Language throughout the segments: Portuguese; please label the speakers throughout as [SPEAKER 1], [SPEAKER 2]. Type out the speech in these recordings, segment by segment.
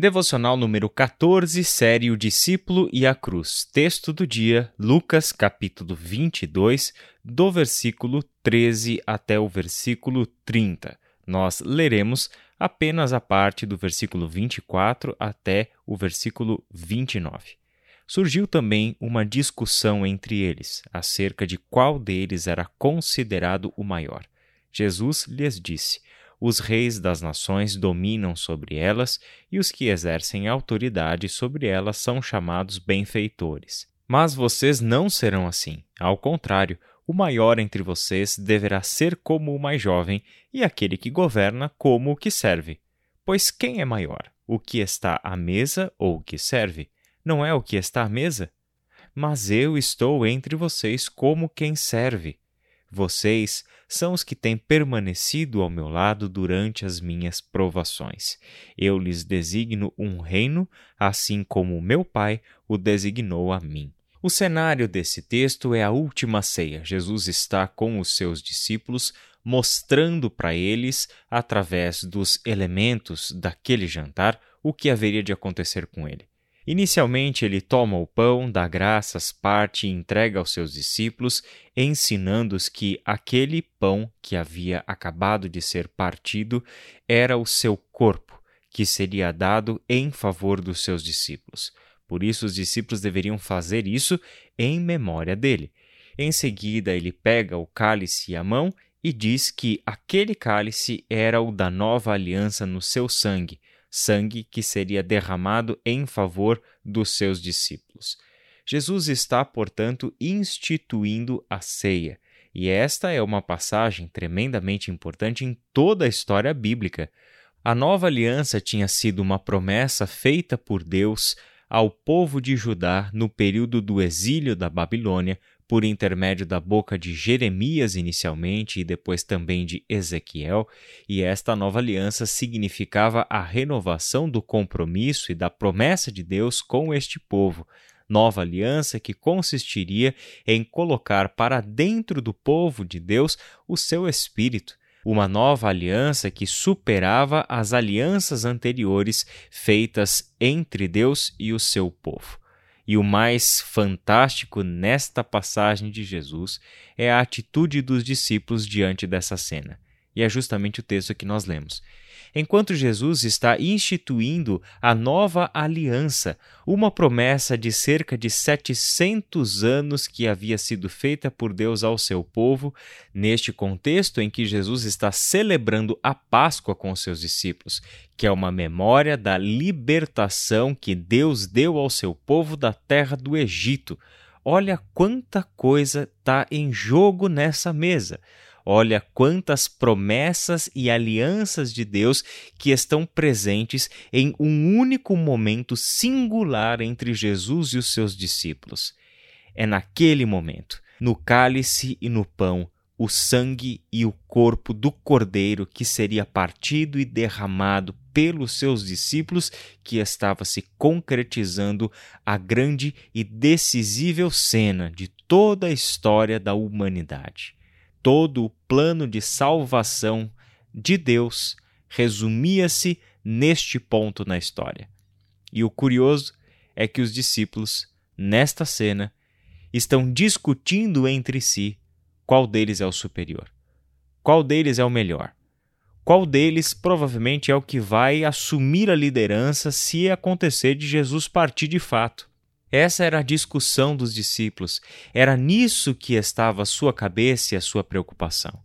[SPEAKER 1] Devocional número 14, série O Discípulo e a Cruz. Texto do dia, Lucas, capítulo 22, do versículo 13 até o versículo 30. Nós leremos apenas a parte do versículo 24 até o versículo 29. Surgiu também uma discussão entre eles acerca de qual deles era considerado o maior. Jesus lhes disse: os reis das nações dominam sobre elas e os que exercem autoridade sobre elas são chamados benfeitores. Mas vocês não serão assim. Ao contrário, o maior entre vocês deverá ser como o mais jovem, e aquele que governa como o que serve. Pois quem é maior, o que está à mesa ou o que serve? Não é o que está à mesa? Mas eu estou entre vocês como quem serve. Vocês são os que têm permanecido ao meu lado durante as minhas provações. Eu lhes designo um reino, assim como meu Pai o designou a mim. O cenário desse texto é a última ceia. Jesus está com os seus discípulos, mostrando para eles, através dos elementos daquele jantar, o que haveria de acontecer com ele. Inicialmente, ele toma o pão, dá graças, parte e entrega aos seus discípulos, ensinando-os que aquele pão que havia acabado de ser partido era o seu corpo, que seria dado em favor dos seus discípulos. Por isso, os discípulos deveriam fazer isso em memória dele. Em seguida, ele pega o cálice à mão e diz que aquele cálice era o da nova aliança no seu sangue sangue que seria derramado em favor dos seus discípulos. Jesus está, portanto, instituindo a ceia, e esta é uma passagem tremendamente importante em toda a história bíblica. A nova aliança tinha sido uma promessa feita por Deus ao povo de Judá no período do exílio da Babilônia por intermédio da boca de Jeremias inicialmente e depois também de Ezequiel, e esta nova aliança significava a renovação do compromisso e da promessa de Deus com este povo. Nova aliança que consistiria em colocar para dentro do povo de Deus o seu espírito, uma nova aliança que superava as alianças anteriores feitas entre Deus e o seu povo. E o mais fantástico nesta passagem de Jesus é a atitude dos discípulos diante dessa cena. E é justamente o texto que nós lemos. Enquanto Jesus está instituindo a nova aliança, uma promessa de cerca de 700 anos que havia sido feita por Deus ao seu povo, neste contexto em que Jesus está celebrando a Páscoa com seus discípulos, que é uma memória da libertação que Deus deu ao seu povo da terra do Egito. Olha quanta coisa está em jogo nessa mesa. Olha quantas promessas e alianças de Deus que estão presentes em um único momento singular entre Jesus e os seus discípulos. É naquele momento, no cálice e no pão, o sangue e o corpo do Cordeiro que seria partido e derramado pelos seus discípulos, que estava se concretizando a grande e decisível cena de toda a história da humanidade todo o plano de salvação de Deus resumia-se neste ponto na história. E o curioso é que os discípulos, nesta cena, estão discutindo entre si qual deles é o superior, qual deles é o melhor, qual deles provavelmente é o que vai assumir a liderança se acontecer de Jesus partir de fato. Essa era a discussão dos discípulos, era nisso que estava a sua cabeça e a sua preocupação.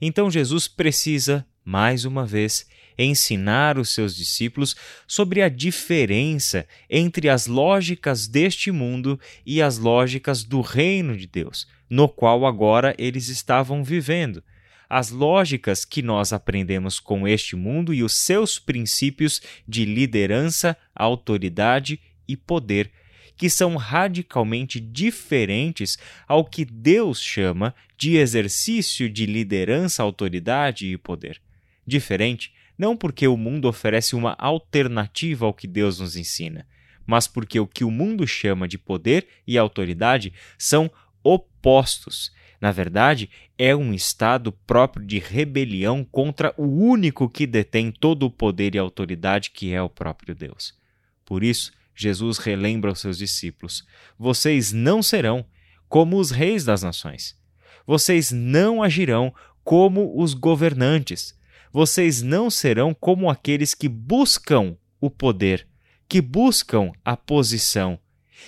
[SPEAKER 1] Então Jesus precisa, mais uma vez, ensinar os seus discípulos sobre a diferença entre as lógicas deste mundo e as lógicas do reino de Deus, no qual agora eles estavam vivendo. As lógicas que nós aprendemos com este mundo e os seus princípios de liderança, autoridade e poder que são radicalmente diferentes ao que Deus chama de exercício de liderança, autoridade e poder. Diferente não porque o mundo oferece uma alternativa ao que Deus nos ensina, mas porque o que o mundo chama de poder e autoridade são opostos. Na verdade, é um estado próprio de rebelião contra o único que detém todo o poder e autoridade, que é o próprio Deus. Por isso, Jesus relembra aos seus discípulos: Vocês não serão como os reis das nações. Vocês não agirão como os governantes. Vocês não serão como aqueles que buscam o poder, que buscam a posição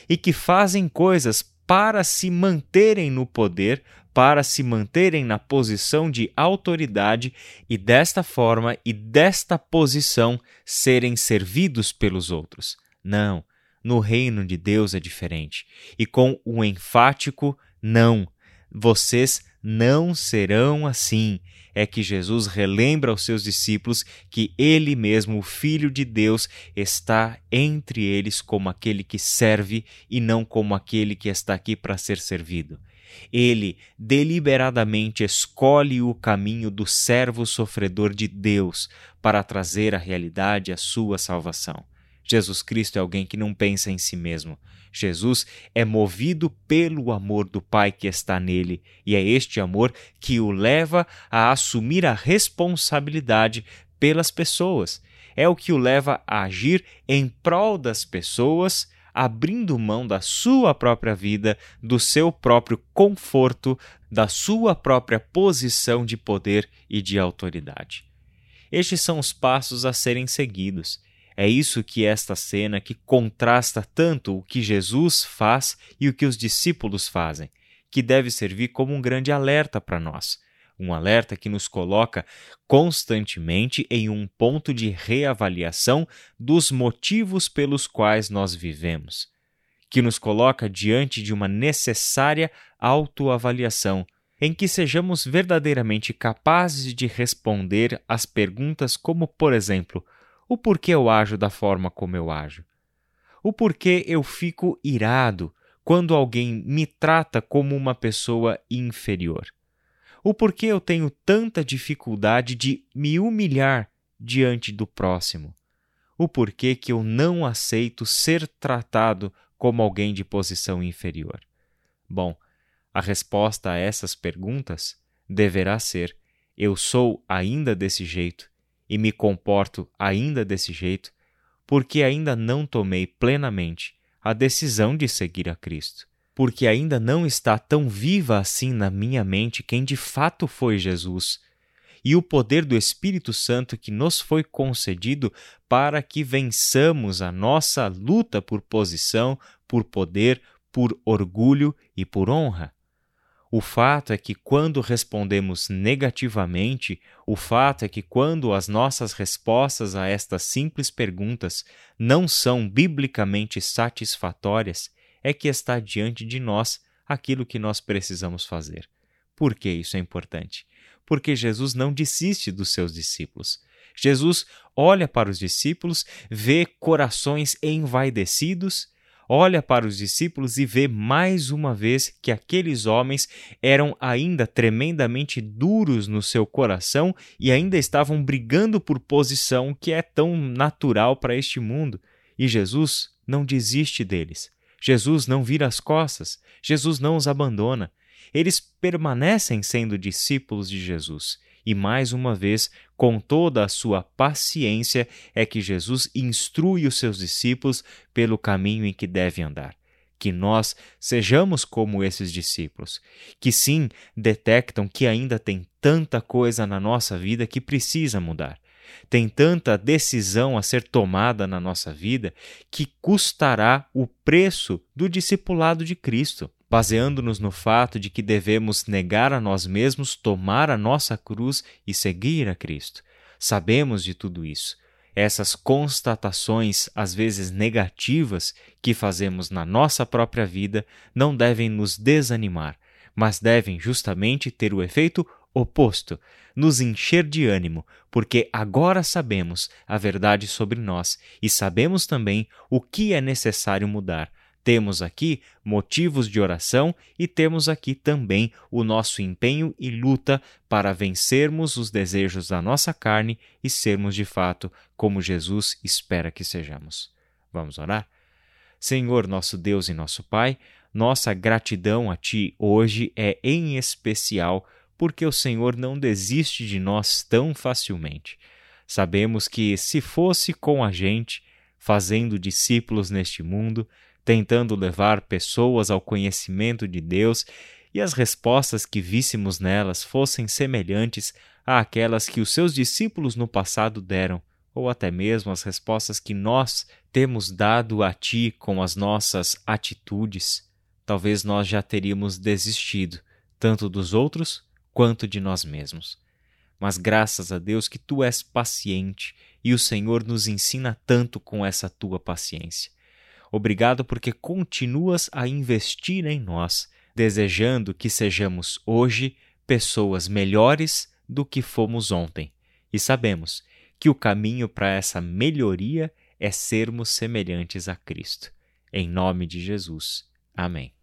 [SPEAKER 1] e que fazem coisas para se manterem no poder, para se manterem na posição de autoridade e desta forma e desta posição serem servidos pelos outros. Não, no reino de Deus é diferente. E com o um enfático não. Vocês não serão assim. É que Jesus relembra aos seus discípulos que Ele mesmo, o Filho de Deus, está entre eles como aquele que serve e não como aquele que está aqui para ser servido. Ele deliberadamente escolhe o caminho do servo sofredor de Deus para trazer à realidade a sua salvação. Jesus Cristo é alguém que não pensa em si mesmo. Jesus é movido pelo amor do Pai que está nele, e é este amor que o leva a assumir a responsabilidade pelas pessoas. É o que o leva a agir em prol das pessoas, abrindo mão da sua própria vida, do seu próprio conforto, da sua própria posição de poder e de autoridade. Estes são os passos a serem seguidos. É isso que esta cena que contrasta tanto o que Jesus faz e o que os discípulos fazem, que deve servir como um grande alerta para nós. Um alerta que nos coloca constantemente em um ponto de reavaliação dos motivos pelos quais nós vivemos, que nos coloca diante de uma necessária autoavaliação, em que sejamos verdadeiramente capazes de responder às perguntas como, por exemplo, o porquê eu ajo da forma como eu ajo. O porquê eu fico irado quando alguém me trata como uma pessoa inferior. O porquê eu tenho tanta dificuldade de me humilhar diante do próximo. O porquê que eu não aceito ser tratado como alguém de posição inferior. Bom, a resposta a essas perguntas deverá ser: eu sou ainda desse jeito e me comporto ainda desse jeito porque ainda não tomei plenamente a decisão de seguir a Cristo, porque ainda não está tão viva assim na minha mente quem de fato foi Jesus e o poder do Espírito Santo que nos foi concedido para que vençamos a nossa luta por posição, por poder, por orgulho e por honra. O fato é que quando respondemos negativamente, o fato é que quando as nossas respostas a estas simples perguntas não são biblicamente satisfatórias, é que está diante de nós aquilo que nós precisamos fazer. Por que isso é importante? Porque Jesus não desiste dos seus discípulos. Jesus olha para os discípulos, vê corações envaidecidos olha para os discípulos e vê mais uma vez que aqueles homens eram ainda tremendamente duros no seu coração e ainda estavam brigando por posição que é tão natural para este mundo. E Jesus não desiste deles. Jesus não vira as costas. Jesus não os abandona. Eles permanecem sendo discípulos de Jesus. E mais uma vez, com toda a sua paciência, é que Jesus instrui os seus discípulos pelo caminho em que devem andar. Que nós sejamos como esses discípulos, que sim detectam que ainda tem tanta coisa na nossa vida que precisa mudar. Tem tanta decisão a ser tomada na nossa vida que custará o preço do discipulado de Cristo baseando-nos no fato de que devemos negar a nós mesmos, tomar a nossa cruz e seguir a Cristo. Sabemos de tudo isso. Essas constatações, às vezes negativas, que fazemos na nossa própria vida não devem nos desanimar, mas devem justamente ter o efeito oposto, nos encher de ânimo, porque agora sabemos a verdade sobre nós e sabemos também o que é necessário mudar temos aqui motivos de oração e temos aqui também o nosso empenho e luta para vencermos os desejos da nossa carne e sermos de fato como Jesus espera que sejamos. Vamos orar? Senhor, nosso Deus e nosso Pai, Nossa gratidão a Ti hoje é em especial porque o Senhor não desiste de nós tão facilmente. Sabemos que, se fosse com a gente, fazendo discípulos neste mundo, tentando levar pessoas ao conhecimento de Deus e as respostas que víssemos nelas fossem semelhantes àquelas que os seus discípulos no passado deram, ou até mesmo as respostas que nós temos dado a Ti com as nossas atitudes, talvez nós já teríamos desistido, tanto dos outros quanto de nós mesmos. Mas graças a Deus que tu és paciente e o Senhor nos ensina tanto com essa tua paciência. Obrigado porque continuas a investir em nós, desejando que sejamos hoje pessoas melhores do que fomos ontem. E sabemos que o caminho para essa melhoria é sermos semelhantes a Cristo. Em nome de Jesus. Amém.